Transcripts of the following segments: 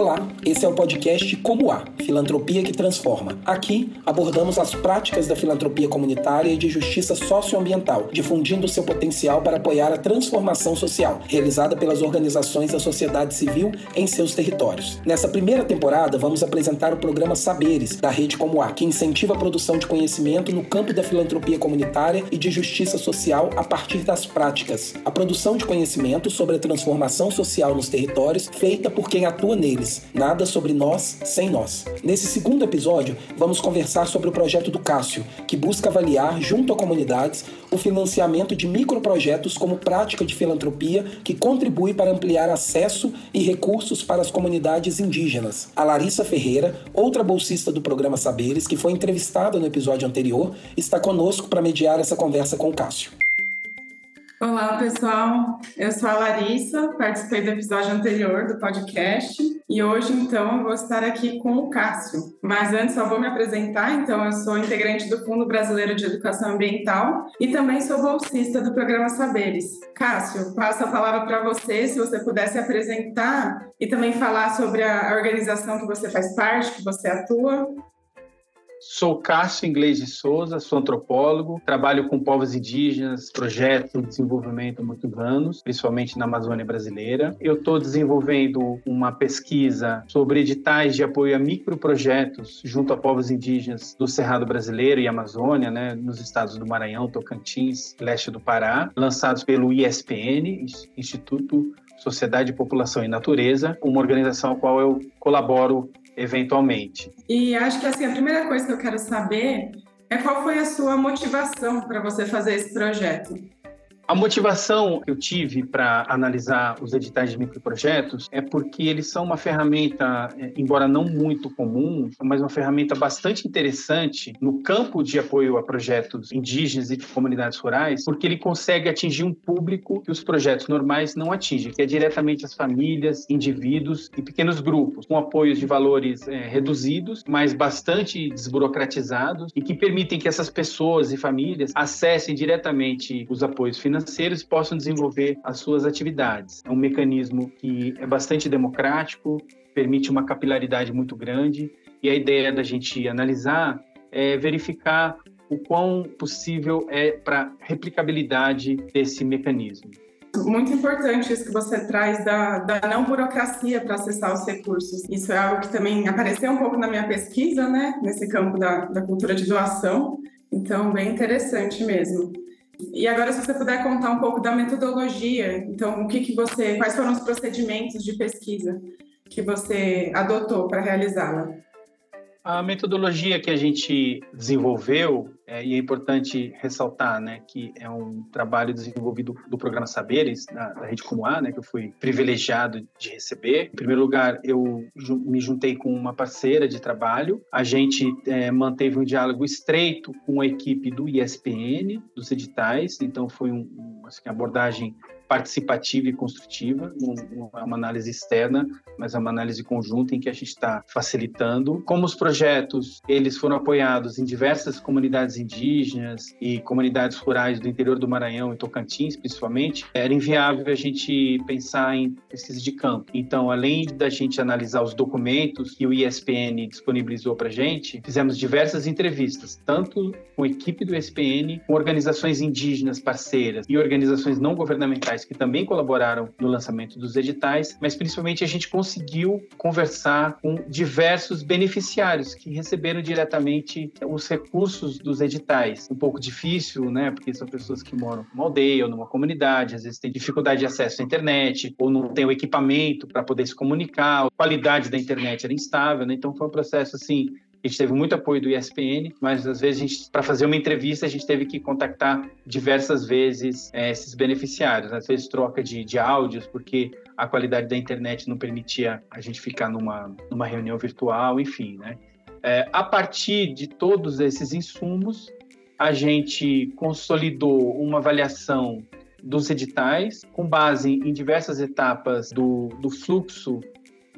Olá, esse é o podcast Como Há, Filantropia que Transforma. Aqui abordamos as práticas da filantropia comunitária e de justiça socioambiental, difundindo seu potencial para apoiar a transformação social, realizada pelas organizações da sociedade civil em seus territórios. Nessa primeira temporada, vamos apresentar o programa Saberes, da Rede Como Há, que incentiva a produção de conhecimento no campo da filantropia comunitária e de justiça social a partir das práticas. A produção de conhecimento sobre a transformação social nos territórios feita por quem atua neles Nada sobre nós sem nós. Nesse segundo episódio, vamos conversar sobre o projeto do Cássio, que busca avaliar, junto a comunidades, o financiamento de microprojetos como prática de filantropia que contribui para ampliar acesso e recursos para as comunidades indígenas. A Larissa Ferreira, outra bolsista do programa Saberes, que foi entrevistada no episódio anterior, está conosco para mediar essa conversa com o Cássio. Olá, pessoal. Eu sou a Larissa, participei do episódio anterior do podcast e hoje, então, eu vou estar aqui com o Cássio. Mas antes, só vou me apresentar. Então, eu sou integrante do Fundo Brasileiro de Educação Ambiental e também sou bolsista do programa Saberes. Cássio, passo a palavra para você, se você pudesse apresentar e também falar sobre a organização que você faz parte, que você atua. Sou Cássio Inglês de Souza, sou antropólogo, trabalho com povos indígenas, projeto de desenvolvimento há muitos anos, principalmente na Amazônia brasileira. Eu estou desenvolvendo uma pesquisa sobre editais de apoio a microprojetos junto a povos indígenas do Cerrado Brasileiro e Amazônia, né, nos estados do Maranhão, Tocantins, leste do Pará, lançados pelo ISPN, Instituto Sociedade, População e Natureza, uma organização a qual eu colaboro eventualmente. E acho que assim, a primeira coisa que eu quero saber é qual foi a sua motivação para você fazer esse projeto. A motivação que eu tive para analisar os editais de microprojetos é porque eles são uma ferramenta, é, embora não muito comum, mas uma ferramenta bastante interessante no campo de apoio a projetos indígenas e de comunidades rurais, porque ele consegue atingir um público que os projetos normais não atingem, que é diretamente as famílias, indivíduos e pequenos grupos, com apoios de valores é, reduzidos, mas bastante desburocratizados e que permitem que essas pessoas e famílias acessem diretamente os apoios financeiros financeiros possam desenvolver as suas atividades. É um mecanismo que é bastante democrático, permite uma capilaridade muito grande e a ideia da gente analisar é verificar o quão possível é para replicabilidade desse mecanismo. Muito importante isso que você traz da, da não burocracia para acessar os recursos. Isso é algo que também apareceu um pouco na minha pesquisa, né, nesse campo da, da cultura de doação. Então, bem interessante mesmo. E agora, se você puder contar um pouco da metodologia, então, o que, que você, quais foram os procedimentos de pesquisa que você adotou para realizá-la? A metodologia que a gente desenvolveu, é, e é importante ressaltar né, que é um trabalho desenvolvido do programa Saberes, da, da Rede Como A, né, que eu fui privilegiado de receber. Em primeiro lugar, eu me juntei com uma parceira de trabalho, a gente é, manteve um diálogo estreito com a equipe do ISPN, dos editais, então foi um, assim, abordagem participativa e construtiva, não é uma análise externa, mas é uma análise conjunta em que a gente está facilitando. Como os projetos eles foram apoiados em diversas comunidades indígenas e comunidades rurais do interior do Maranhão e Tocantins, principalmente, era inviável a gente pensar em pesquisa de campo. Então, além da gente analisar os documentos que o ISPN disponibilizou para a gente, fizemos diversas entrevistas, tanto com a equipe do ISPN, com organizações indígenas parceiras e organizações não governamentais que também colaboraram no lançamento dos editais, mas principalmente a gente conseguiu conversar com diversos beneficiários que receberam diretamente os recursos dos editais. Um pouco difícil, né? Porque são pessoas que moram numa aldeia ou numa comunidade, às vezes têm dificuldade de acesso à internet ou não tem o equipamento para poder se comunicar, a qualidade da internet era instável, né? Então foi um processo assim a gente teve muito apoio do ISPN, mas às vezes para fazer uma entrevista a gente teve que contactar diversas vezes é, esses beneficiários, às vezes troca de, de áudios, porque a qualidade da internet não permitia a gente ficar numa, numa reunião virtual, enfim, né? É, a partir de todos esses insumos, a gente consolidou uma avaliação dos editais com base em diversas etapas do, do fluxo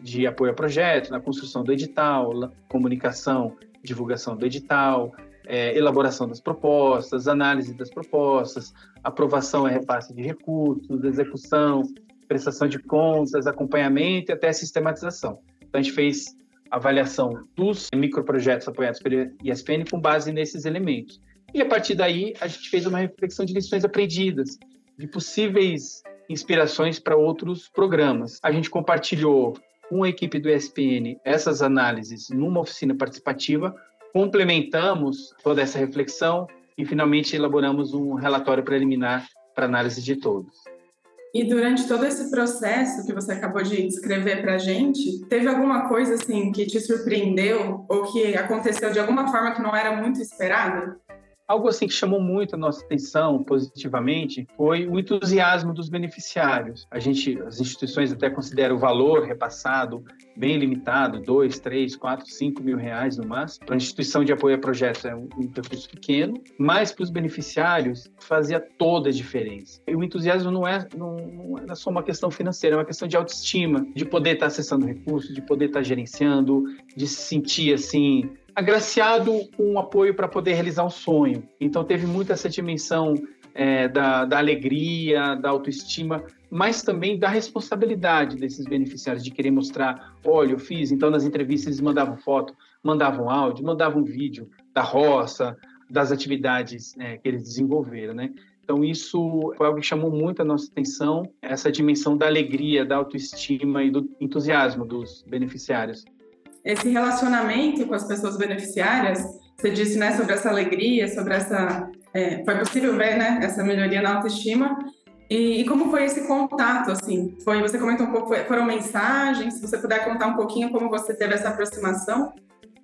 de apoio a projeto, na construção do edital, comunicação, divulgação do edital, é, elaboração das propostas, análise das propostas, aprovação e repasse de recursos, execução, prestação de contas, acompanhamento e até sistematização. Então, a gente fez avaliação dos microprojetos apoiados pela ESPN com base nesses elementos. E a partir daí, a gente fez uma reflexão de lições aprendidas, de possíveis inspirações para outros programas. A gente compartilhou com a equipe do ESPN essas análises numa oficina participativa, complementamos toda essa reflexão e finalmente elaboramos um relatório preliminar para análise de todos. E durante todo esse processo que você acabou de descrever para a gente, teve alguma coisa assim que te surpreendeu ou que aconteceu de alguma forma que não era muito esperada? Algo assim que chamou muito a nossa atenção positivamente foi o entusiasmo dos beneficiários. A gente, as instituições até consideram o valor repassado bem limitado, dois, três, quatro, cinco mil reais no máximo. Para a instituição de apoio a projetos é um, um recurso pequeno, mas para os beneficiários fazia toda a diferença. E o entusiasmo não é, não, não é só uma questão financeira, é uma questão de autoestima, de poder estar acessando recursos, de poder estar gerenciando, de se sentir assim agraciado com um apoio para poder realizar um sonho. Então teve muito essa dimensão é, da, da alegria, da autoestima, mas também da responsabilidade desses beneficiários de querer mostrar, olha, eu fiz. Então nas entrevistas eles mandavam foto, mandavam áudio, mandavam vídeo da roça, das atividades é, que eles desenvolveram, né? Então, isso foi algo que chamou muito a nossa atenção, essa dimensão da alegria, da autoestima e do entusiasmo dos beneficiários esse relacionamento com as pessoas beneficiárias, você disse, né, sobre essa alegria, sobre essa, é, foi possível ver, né, essa melhoria na autoestima. E, e, como foi esse contato, assim? Foi, você comentou um pouco, foram mensagens? Se você puder contar um pouquinho como você teve essa aproximação?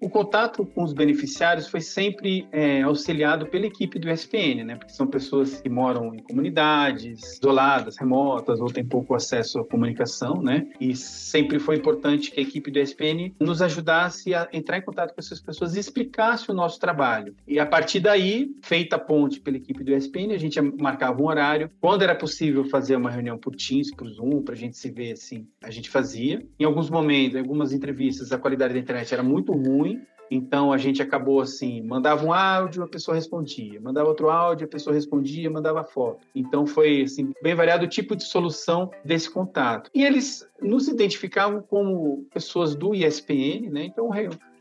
O contato com os beneficiários foi sempre é, auxiliado pela equipe do SPN, né? Porque são pessoas que moram em comunidades isoladas, remotas, ou têm pouco acesso à comunicação, né? E sempre foi importante que a equipe do SPN nos ajudasse a entrar em contato com essas pessoas e explicasse o nosso trabalho. E a partir daí, feita a ponte pela equipe do SPN, a gente marcava um horário. Quando era possível fazer uma reunião por Teams, por Zoom, para a gente se ver assim, a gente fazia. Em alguns momentos, em algumas entrevistas, a qualidade da internet era muito ruim então a gente acabou assim, mandava um áudio, a pessoa respondia, mandava outro áudio, a pessoa respondia, mandava foto. Então foi assim, bem variado o tipo de solução desse contato. E eles nos identificavam como pessoas do ISPN, né? Então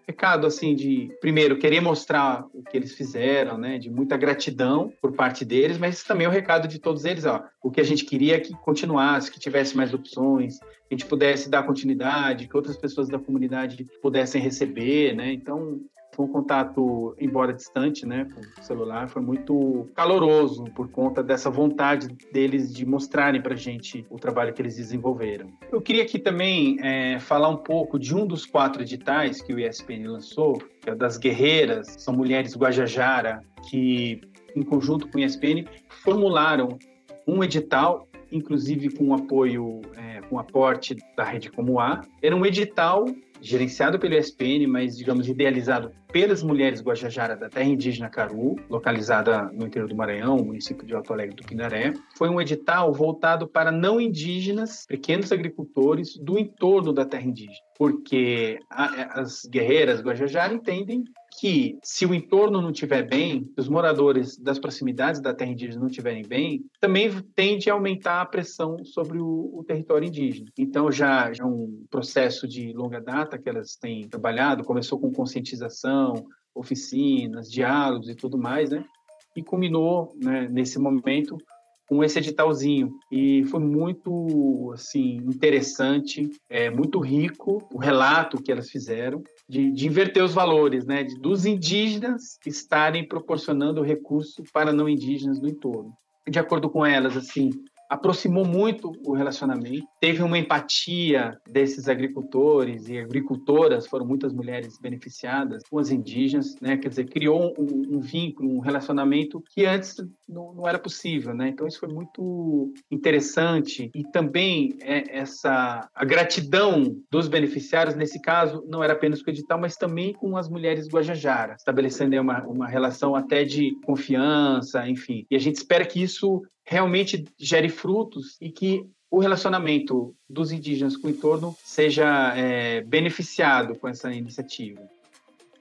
recado assim de primeiro querer mostrar o que eles fizeram, né, de muita gratidão por parte deles, mas também o recado de todos eles, ó, o que a gente queria é que continuasse, que tivesse mais opções, que a gente pudesse dar continuidade, que outras pessoas da comunidade pudessem receber, né? Então, foi um contato, embora distante, né, com o celular, foi muito caloroso por conta dessa vontade deles de mostrarem para gente o trabalho que eles desenvolveram. Eu queria aqui também é, falar um pouco de um dos quatro editais que o ESPN lançou, que é das guerreiras, são mulheres Guajajara, que em conjunto com o ESPN formularam um edital inclusive com apoio, é, com aporte da Rede Como A. Era um edital gerenciado pelo ESPN, mas, digamos, idealizado pelas mulheres Guajajara da terra indígena Caru, localizada no interior do Maranhão, município de Alto Alegre do Pindaré. Foi um edital voltado para não indígenas, pequenos agricultores do entorno da terra indígena, porque as guerreiras Guajajara entendem que se o entorno não estiver bem, os moradores das proximidades da terra indígena não estiverem bem, também tende a aumentar a pressão sobre o, o território indígena. Então já, já um processo de longa data que elas têm trabalhado, começou com conscientização, oficinas, diálogos e tudo mais, né? E culminou né, nesse momento com esse editalzinho e foi muito assim interessante, é muito rico o relato que elas fizeram de, de inverter os valores, né, de, dos indígenas estarem proporcionando recurso para não indígenas do entorno. De acordo com elas, assim, aproximou muito o relacionamento. Teve uma empatia desses agricultores e agricultoras, foram muitas mulheres beneficiadas com as indígenas, né? Quer dizer, criou um, um vínculo, um relacionamento que antes não, não, era possível, né? Então isso foi muito interessante e também é, essa a gratidão dos beneficiários nesse caso não era apenas com o edital, mas também com as mulheres guajajara, estabelecendo uma, uma relação até de confiança, enfim. E a gente espera que isso realmente gere frutos e que o relacionamento dos indígenas com o entorno seja é, beneficiado com essa iniciativa.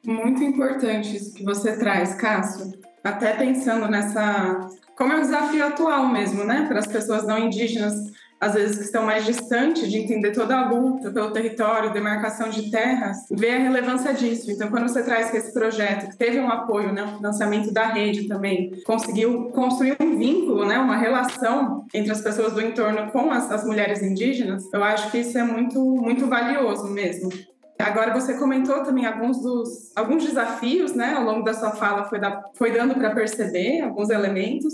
Muito importante isso que você traz, Cássio. Até pensando nessa. Como é um desafio atual mesmo, né? Para as pessoas não indígenas às vezes que estão mais distantes de entender toda a luta pelo território, demarcação de terras, vê a relevância disso. Então, quando você traz que esse projeto, que teve um apoio, né, um financiamento da rede também, conseguiu construir um vínculo, né, uma relação entre as pessoas do entorno com as, as mulheres indígenas, eu acho que isso é muito, muito valioso mesmo. Agora você comentou também alguns dos alguns desafios, né? Ao longo da sua fala foi, da, foi dando para perceber alguns elementos.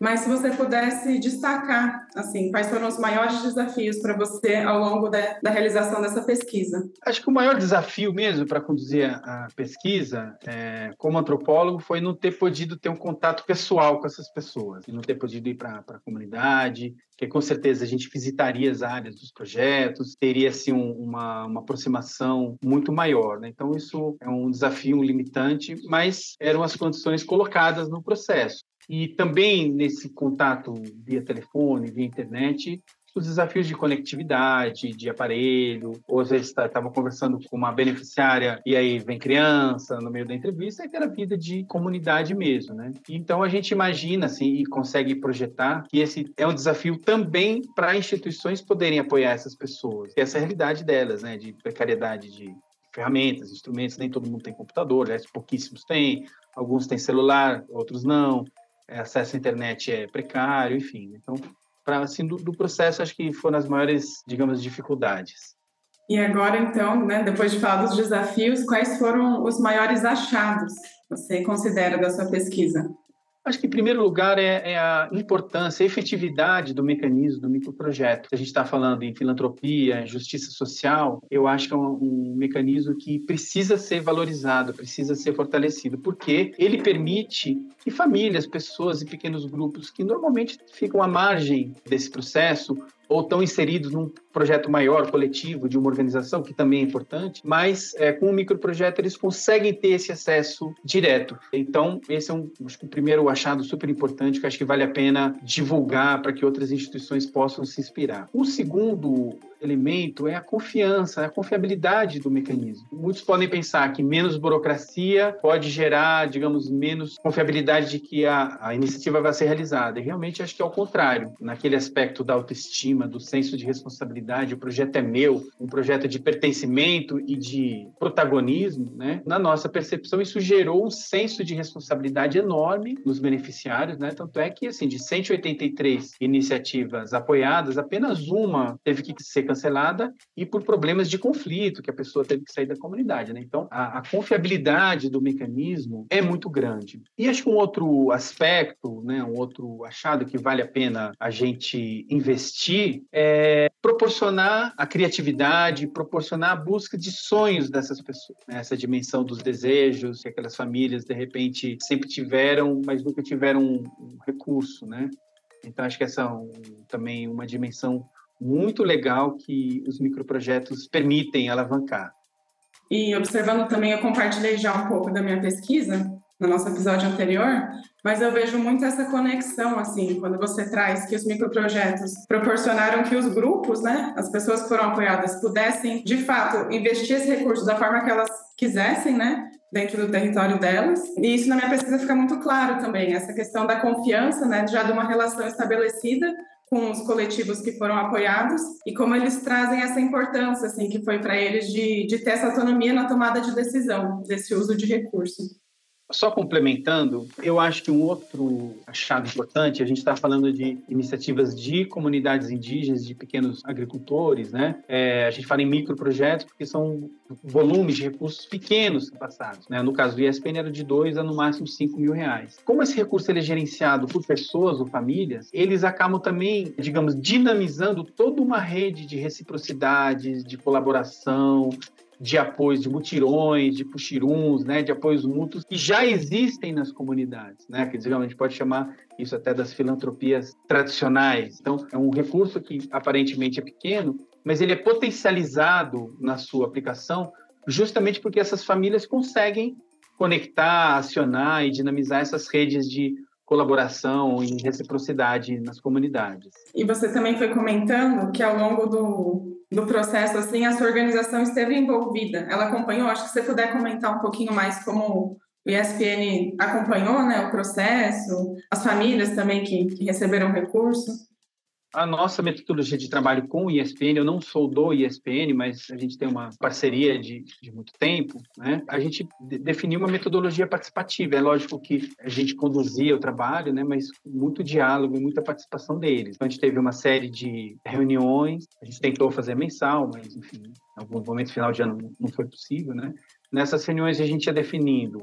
Mas se você pudesse destacar, assim, quais foram os maiores desafios para você ao longo da, da, realização dessa pesquisa? Acho que o maior desafio mesmo para conduzir a, pesquisa, é, como antropólogo, foi não ter podido ter um contato pessoal com essas pessoas, não ter podido ir para a comunidade, que com certeza a gente visitaria as áreas dos projetos, teria assim um, uma, uma aproximação muito maior. Né? Então isso é um desafio, limitante, mas eram as condições colocadas no processo. E também nesse contato via telefone, via internet, os desafios de conectividade, de aparelho, ou às vezes estava tá, conversando com uma beneficiária e aí vem criança no meio da entrevista, é aquela vida de comunidade mesmo, né? Então a gente imagina assim e consegue projetar que esse é um desafio também para instituições poderem apoiar essas pessoas, que essa é realidade delas, né? De precariedade de ferramentas, instrumentos, nem todo mundo tem computador, né? pouquíssimos têm, alguns têm celular, outros não. Acesso à internet é precário, enfim. Então, para assim do, do, processo, acho que foram as maiores, digamos, dificuldades. E agora, então, né, depois de falar dos desafios, quais foram os maiores achados você considera da sua pesquisa? Acho que, em primeiro lugar, é, é, a importância, a efetividade do mecanismo do microprojeto. Se a gente está falando em filantropia, em justiça social, eu acho que é um, um, mecanismo que precisa ser valorizado, precisa ser fortalecido, porque ele permite que famílias, pessoas e pequenos grupos que normalmente ficam à margem desse processo ou estão inseridos num projeto maior, coletivo, de uma organização, que também é importante, mas é, com o microprojeto eles conseguem ter esse acesso direto. Então, esse é um, acho que o primeiro achado super importante que acho que vale a pena divulgar para que outras instituições possam se inspirar. O segundo elemento é a confiança, a confiabilidade do mecanismo. Muitos podem pensar que menos burocracia pode gerar, digamos, menos confiabilidade de que a, a iniciativa vai ser realizada. E realmente acho que é o contrário, naquele aspecto da autoestima, do senso de responsabilidade, o projeto é meu, um projeto de pertencimento e de protagonismo, né? Na nossa percepção, isso gerou um senso de responsabilidade enorme nos beneficiários, né? Tanto é que, assim, de 183 iniciativas apoiadas, apenas uma teve que ser cancelada e por problemas de conflito, que a pessoa teve que sair da comunidade. Né? Então, a, a confiabilidade do mecanismo é muito grande. E acho que um outro aspecto, né, um outro achado que vale a pena a gente investir é proporcionar a criatividade, proporcionar a busca de sonhos dessas pessoas. Né? Essa dimensão dos desejos que aquelas famílias, de repente, sempre tiveram, mas nunca tiveram um, um recurso, né? Então, acho que essa é um, também uma dimensão muito legal que os microprojetos permitem alavancar. E observando também, eu compartilhei já um pouco da minha pesquisa no nosso episódio anterior, mas eu vejo muito essa conexão, assim, quando você traz que os microprojetos proporcionaram que os grupos, né, as pessoas que foram apoiadas, pudessem, de fato, investir esse recurso da forma que elas quisessem, né, dentro do território delas. E isso na minha pesquisa fica muito claro também, essa questão da confiança, né, já de uma relação estabelecida com os coletivos que foram apoiados e como eles trazem essa importância, assim, que foi para eles de, de ter essa autonomia na tomada de decisão desse uso de recurso. Só complementando, eu acho que um outro achado importante, a gente está falando de iniciativas de comunidades indígenas, de pequenos agricultores, né? É, a gente fala em microprojetos porque são volumes de recursos pequenos passados, né? No caso do ISPN era de 2 a no máximo 5 mil reais. Como esse recurso ele é gerenciado por pessoas ou famílias, eles acabam também, digamos, dinamizando toda uma rede de reciprocidade, de colaboração, de apoios, de mutirões, de puxiruns, né, de apoios mútuos que já existem nas comunidades, né, que a gente pode chamar isso até das filantropias tradicionais. Então, é um recurso que aparentemente é pequeno, mas ele é potencializado na sua aplicação justamente porque essas famílias conseguem conectar, acionar e dinamizar essas redes de colaboração e reciprocidade nas comunidades. E você também foi comentando que ao longo do, do processo, assim, a sua organização esteve envolvida. Ela acompanhou, acho que você puder comentar um pouquinho mais como o ESPN acompanhou né, o processo, as famílias também que, que receberam recurso. A nossa metodologia de trabalho com o ISPN, eu não sou do ISPN, mas a gente tem uma parceria de, de muito tempo, né? A gente definiu uma metodologia participativa. É lógico que a gente conduzia o trabalho, né? Mas muito diálogo e muita participação deles. Então, a gente teve uma série de reuniões, a gente tentou fazer mensal, mas, enfim, em alguns momentos, final de ano, não foi possível, né? Nessas reuniões, a gente ia definindo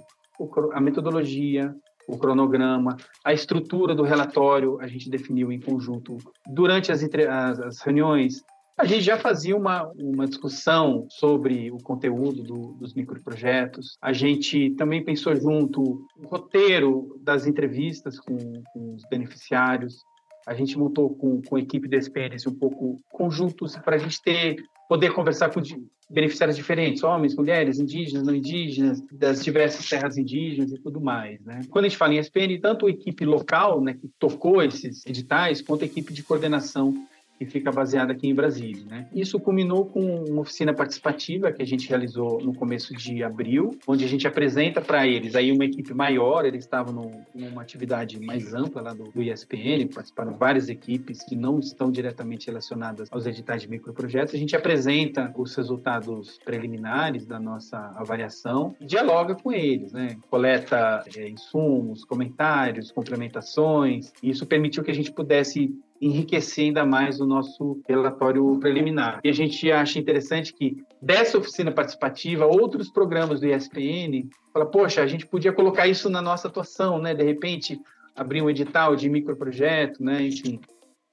a metodologia, o cronograma, a estrutura do relatório a gente definiu em conjunto. Durante as, as, as reuniões, a gente já fazia uma, uma discussão sobre o conteúdo do, dos microprojetos. A gente também pensou junto o roteiro das entrevistas com, com os beneficiários. A gente montou com, com a equipe da experiência um pouco conjuntos para a gente ter poder conversar com beneficiários diferentes, homens, mulheres, indígenas, não indígenas, das diversas terras indígenas e tudo mais. Né? Quando a gente fala em SPN, tanto a equipe local, né, que tocou esses editais, quanto a equipe de coordenação que fica baseada aqui em Brasília. Né? Isso culminou com uma oficina participativa que a gente realizou no começo de abril, onde a gente apresenta para eles aí uma equipe maior, eles estavam no, numa atividade mais ampla lá do, do ISPN, participaram várias equipes que não estão diretamente relacionadas aos editais de microprojetos. A gente apresenta os resultados preliminares da nossa avaliação e dialoga com eles, né? coleta é, insumos, comentários, complementações. Isso permitiu que a gente pudesse enriquecer ainda mais o nosso relatório preliminar. E a gente acha interessante que dessa oficina participativa, outros programas do ISPN, fala, poxa, a gente podia colocar isso na nossa atuação, né? De repente, abrir um edital de microprojeto, né? Enfim,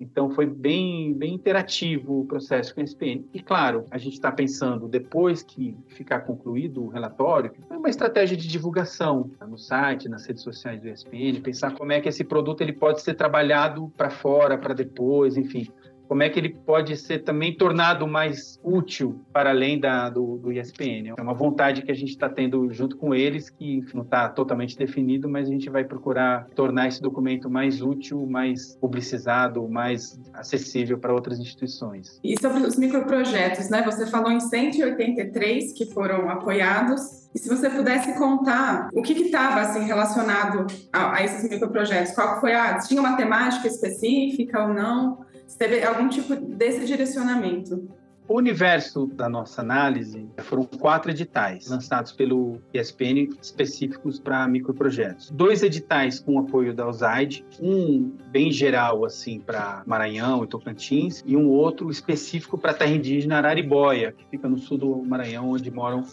então foi bem, bem interativo o processo com a SPN. E claro, a gente está pensando, depois que ficar concluído o relatório, uma estratégia de divulgação tá no site, nas redes sociais do ESPN, pensar como é que esse produto ele pode ser trabalhado para fora, para depois, enfim como é que ele pode ser também tornado mais útil para além da, do, do. É uma vontade que a gente está tendo junto com eles, que não está totalmente definido, mas a gente vai procurar tornar esse documento mais útil, mais publicizado, mais acessível para outras instituições. E sobre os microprojetos, né? Você falou em 183 que foram apoiados. E se você pudesse contar o que estava assim relacionado a, a esses microprojetos, qual foi a tinha uma temática específica ou não? Se teve algum tipo desse direcionamento. O universo da nossa análise foram quatro editais lançados pelo ESPN específicos para microprojetos. Dois editais com apoio da USAID, um bem geral assim para Maranhão e Tocantins e um outro específico para a terra indígena Araribóia, que fica no sul do Maranhão, onde moram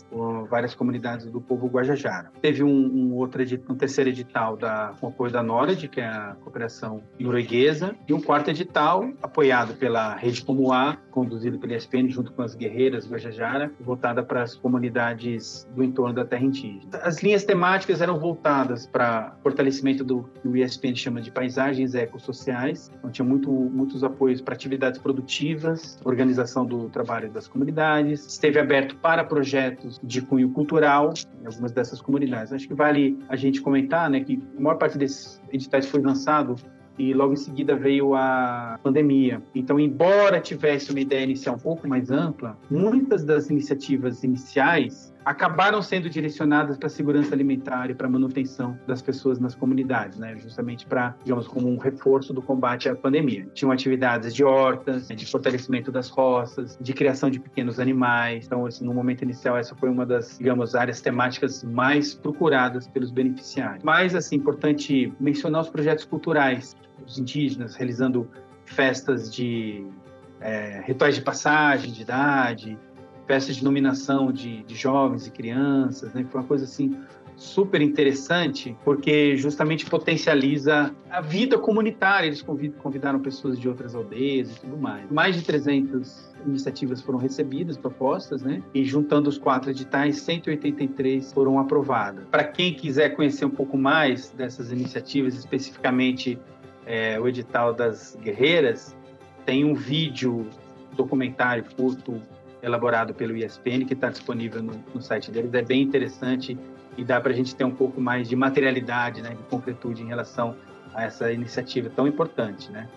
várias comunidades do povo Guajajara. Teve um, um outro edital, um terceiro edital da, com apoio da NORAD, que é a cooperação norueguesa, e um quarto edital apoiado pela Rede Comuá, conduzido pelo ESPN junto com as guerreiras Guajajara, voltada para as comunidades do entorno da terra indígena. As linhas temáticas eram voltadas para fortalecimento do que o ESPN chama de paisagens ecossociais, então tinha muito, muitos apoios para atividades produtivas, organização do trabalho das comunidades, esteve aberto para projetos de cunho cultural em algumas dessas comunidades. Acho que vale a gente comentar né, que a maior parte desses editais foi lançado e logo em seguida veio a pandemia. Então, embora tivesse uma ideia inicial um pouco mais ampla, muitas das iniciativas iniciais acabaram sendo direcionadas para a segurança alimentar e para a manutenção das pessoas nas comunidades, né? justamente para, digamos, como um reforço do combate à pandemia. Tinham atividades de hortas, de fortalecimento das roças, de criação de pequenos animais. Então, assim, no momento inicial, essa foi uma das, digamos, áreas temáticas mais procuradas pelos beneficiários. Mas, assim, importante mencionar os projetos culturais, os indígenas realizando festas de é, rituais de passagem de idade, festas de nominação de, de jovens e crianças, né? Foi uma coisa assim super interessante, porque justamente potencializa a vida comunitária. Eles convidaram pessoas de outras aldeias e tudo mais. Mais de 300 iniciativas foram recebidas, propostas, né? E juntando os quatro editais, 183 foram aprovadas. Para quem quiser conhecer um pouco mais dessas iniciativas, especificamente é, o edital das guerreiras, tem um vídeo documentário curto elaborado pelo ESPN que está disponível no, no, site deles. É bem interessante e dá para a gente ter um pouco mais de materialidade, né, de concretude em relação a essa iniciativa tão importante, né?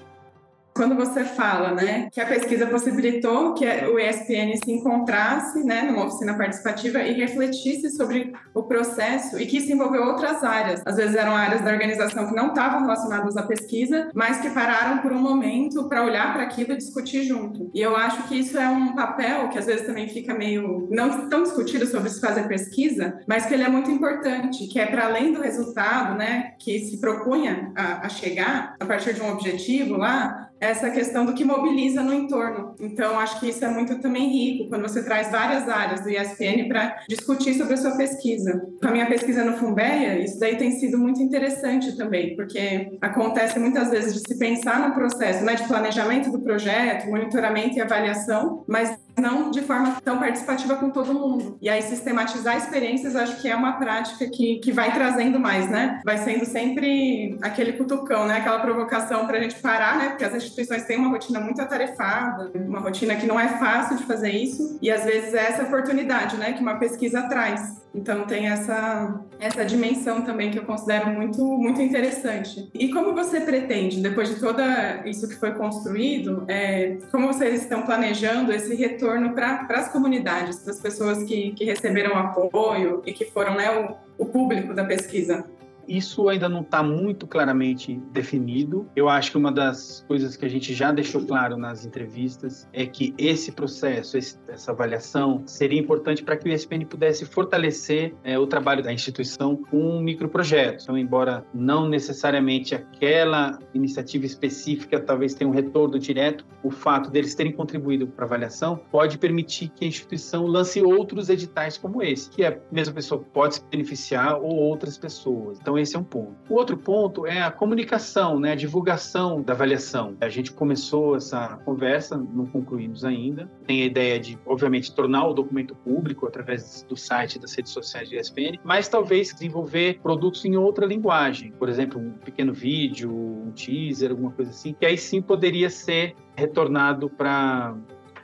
Quando você fala, né, que a pesquisa possibilitou que o ESPN se encontrasse, né, numa oficina participativa e refletisse sobre o processo e que isso envolveu outras áreas. Às vezes eram áreas da organização que não estavam relacionadas à pesquisa, mas que pararam por um momento para olhar para aquilo e discutir junto. E eu acho que isso é um papel que às vezes também fica meio não tão discutido sobre se fazer pesquisa, mas que ele é muito importante, que é para além do resultado, né, que se propunha a, a chegar a partir de um objetivo lá, essa questão do que mobiliza no entorno. Então, acho que isso é muito também rico, quando você traz várias áreas do ISPN para discutir sobre a sua pesquisa. Com a minha pesquisa no Fumbeia, isso daí tem sido muito interessante também, porque acontece muitas vezes de se pensar no processo né, de planejamento do projeto, monitoramento e avaliação, mas não de forma tão participativa com todo mundo. E aí, sistematizar experiências, acho que é uma prática que, que vai trazendo mais, né? Vai sendo sempre aquele cutucão, né? Aquela provocação para a gente parar, né? Porque as instituições têm uma rotina muito atarefada, uma rotina que não é fácil de fazer isso, e às vezes é essa oportunidade, né? Que uma pesquisa traz. Então tem essa, essa dimensão também que eu considero muito, muito interessante. E como você pretende, depois de todo isso que foi construído, é, como vocês estão planejando esse retorno para as comunidades, para as pessoas que, que receberam apoio e que foram né, o, o público da pesquisa? Isso ainda não está muito claramente definido. Eu acho que uma das coisas que a gente já deixou claro nas entrevistas é que esse processo, esse, essa avaliação, seria importante para que o ESPN pudesse fortalecer é, o trabalho da instituição com microprojetos. Então, embora não necessariamente aquela iniciativa específica talvez tenha um retorno direto, o fato deles terem contribuído para a avaliação pode permitir que a instituição lance outros editais como esse, que a mesma pessoa pode se beneficiar ou outras pessoas. Então, esse é um ponto. O outro ponto é a comunicação, né, a divulgação da avaliação. A gente começou essa conversa, não concluímos ainda. Tem a ideia de, obviamente, tornar o documento público através do site das redes sociais do ESPN, mas talvez desenvolver produtos em outra linguagem. Por exemplo, um pequeno vídeo, um teaser, alguma coisa assim, que aí sim poderia ser retornado para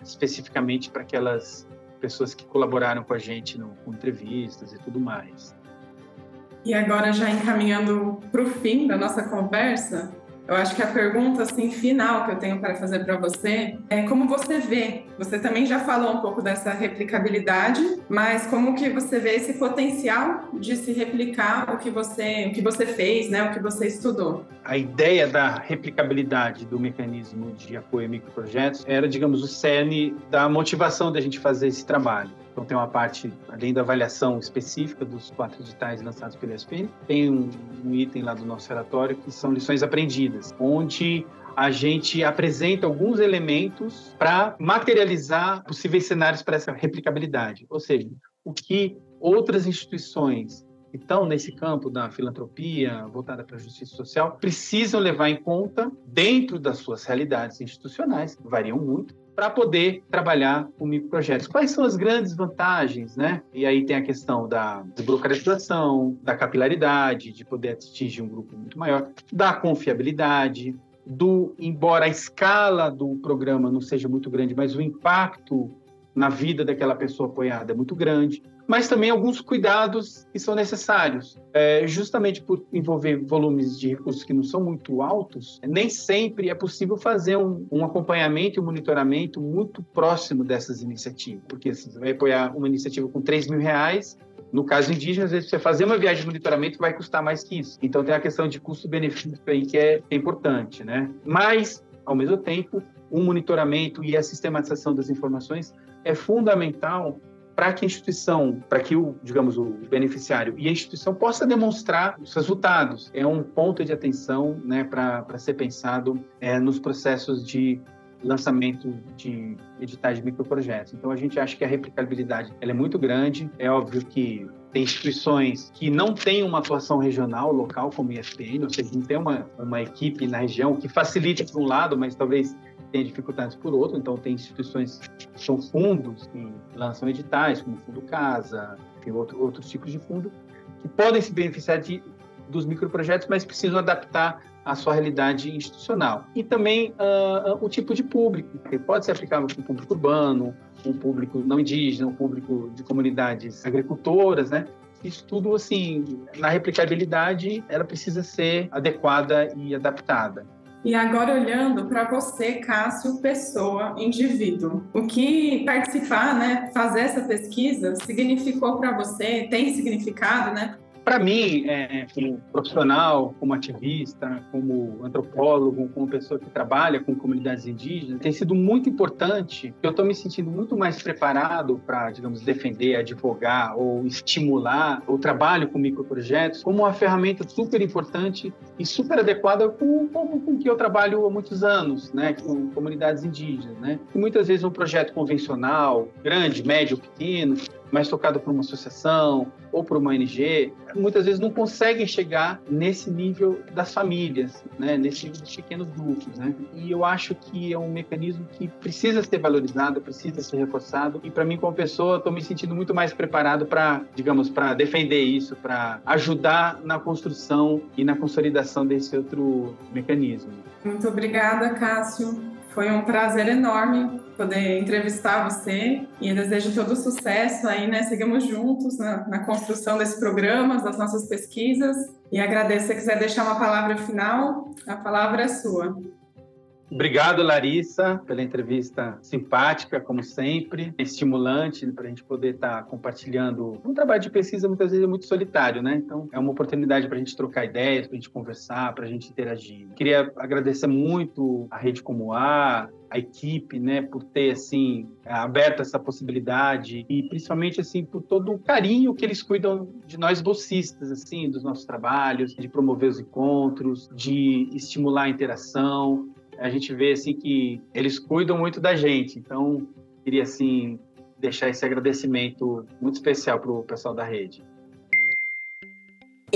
especificamente para aquelas pessoas que colaboraram com a gente no, com entrevistas e tudo mais. E agora, já encaminhando para o fim da nossa conversa, eu acho que a pergunta assim final que eu tenho para fazer para você é como você vê. Você também já falou um pouco dessa replicabilidade, mas como que você vê esse potencial de se replicar o que você, o que você fez, né, o que você estudou? A ideia da replicabilidade do mecanismo de apoio a microprojetos era, digamos, o cerne da motivação da gente fazer esse trabalho. Então tem uma parte, além da avaliação específica dos quatro editais lançados pelo ESPN, tem um, um item lá do nosso relatório que são lições aprendidas, onde a gente apresenta alguns elementos para materializar possíveis cenários para essa replicabilidade. Ou seja, o que outras instituições que estão nesse campo da filantropia voltada para a justiça social precisam levar em conta dentro das suas realidades institucionais, que variam muito, para poder trabalhar com microprojetos. Quais são as grandes vantagens, né? E aí tem a questão da desburocratização, da capilaridade, de poder atingir um grupo muito maior, da confiabilidade, do embora a escala do programa não seja muito grande, mas o impacto na vida daquela pessoa apoiada é muito grande mas também alguns cuidados que são necessários. É, justamente por envolver volumes de recursos que não são muito altos, nem sempre é possível fazer um, um acompanhamento e um monitoramento muito próximo dessas iniciativas, porque você vai apoiar uma iniciativa com 3 mil reais, no caso indígena, às vezes você fazer uma viagem de monitoramento vai custar mais que isso. Então tem a questão de custo-benefício aí que é, é importante, né? Mas, ao mesmo tempo, o um monitoramento e a sistematização das informações é fundamental para que a instituição, para que o, digamos, o beneficiário e a instituição possa demonstrar os resultados. É um ponto de atenção né, para ser pensado é, nos processos de lançamento de editais de microprojetos. Então, a gente acha que a replicabilidade ela é muito grande. É óbvio que tem instituições que não têm uma atuação regional, local, como o ISPN, ou seja, não tem uma, uma equipe na região que facilite por um lado, mas talvez tem dificuldades por outro, então tem instituições que são fundos que lançam editais, como o Fundo Casa, tem outro, outros tipos de fundo, que podem se beneficiar de, dos microprojetos, mas precisam adaptar à sua realidade institucional. E também uh, o tipo de público, que pode ser aplicável para o público urbano, um público não indígena, um público de comunidades agricultoras, né? Isso tudo, assim, na replicabilidade, ela precisa ser adequada e adaptada. E agora olhando para você, Cássio, pessoa, indivíduo, o que participar, né, fazer essa pesquisa significou para você, tem significado, né? Para mim, é, como profissional, como ativista, como antropólogo, como pessoa que trabalha com comunidades indígenas, tem sido muito importante. Eu estou me sentindo muito mais preparado para, digamos, defender, advogar ou estimular o trabalho com microprojetos como uma ferramenta super importante e super adequada com o com que eu trabalho há muitos anos, né, com comunidades indígenas, né. E muitas vezes um projeto convencional, grande, médio, pequeno, mais tocado por uma associação ou por uma ONG, muitas vezes não conseguem chegar nesse nível das famílias, né? nesse nível dos pequenos grupos. Né? E eu acho que é um mecanismo que precisa ser valorizado, precisa ser reforçado. E para mim, como pessoa, estou me sentindo muito mais preparado para, digamos, para defender isso, para ajudar na construção e na consolidação desse outro mecanismo. Muito obrigada, Cássio. Foi um prazer enorme poder entrevistar você e desejo todo sucesso aí, né? Seguimos juntos na, na construção desse programa, das nossas pesquisas. E agradeço. Se quiser deixar uma palavra final, a palavra é sua. Obrigado, Larissa, pela entrevista simpática, como sempre, estimulante para a gente poder estar tá compartilhando. Um trabalho de pesquisa muitas vezes é muito solitário, né? Então é uma oportunidade para a gente trocar ideias, para a gente conversar, para a gente interagir. Queria agradecer muito a Rede Como A, a equipe, né, por ter assim aberto essa possibilidade e principalmente assim por todo o carinho que eles cuidam de nós bolsistas, assim, dos nossos trabalhos, de promover os encontros, de estimular a interação a gente vê assim que eles cuidam muito da gente. Então, queria assim deixar esse agradecimento muito especial para o pessoal da rede.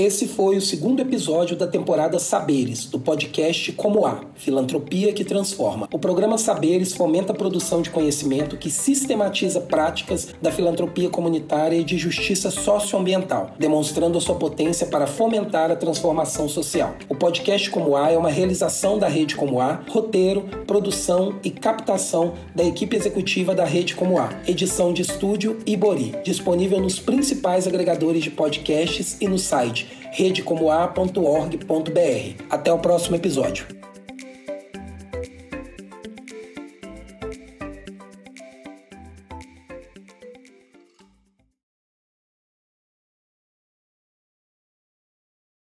Esse foi o segundo episódio da temporada Saberes, do podcast Como Há, Filantropia que Transforma. O programa Saberes fomenta a produção de conhecimento que sistematiza práticas da filantropia comunitária e de justiça socioambiental, demonstrando a sua potência para fomentar a transformação social. O podcast Como Há é uma realização da Rede Como Há, roteiro, produção e captação da equipe executiva da Rede Como Há, edição de estúdio Ibori, disponível nos principais agregadores de podcasts e no site redecomoa.org.br. Até o próximo episódio.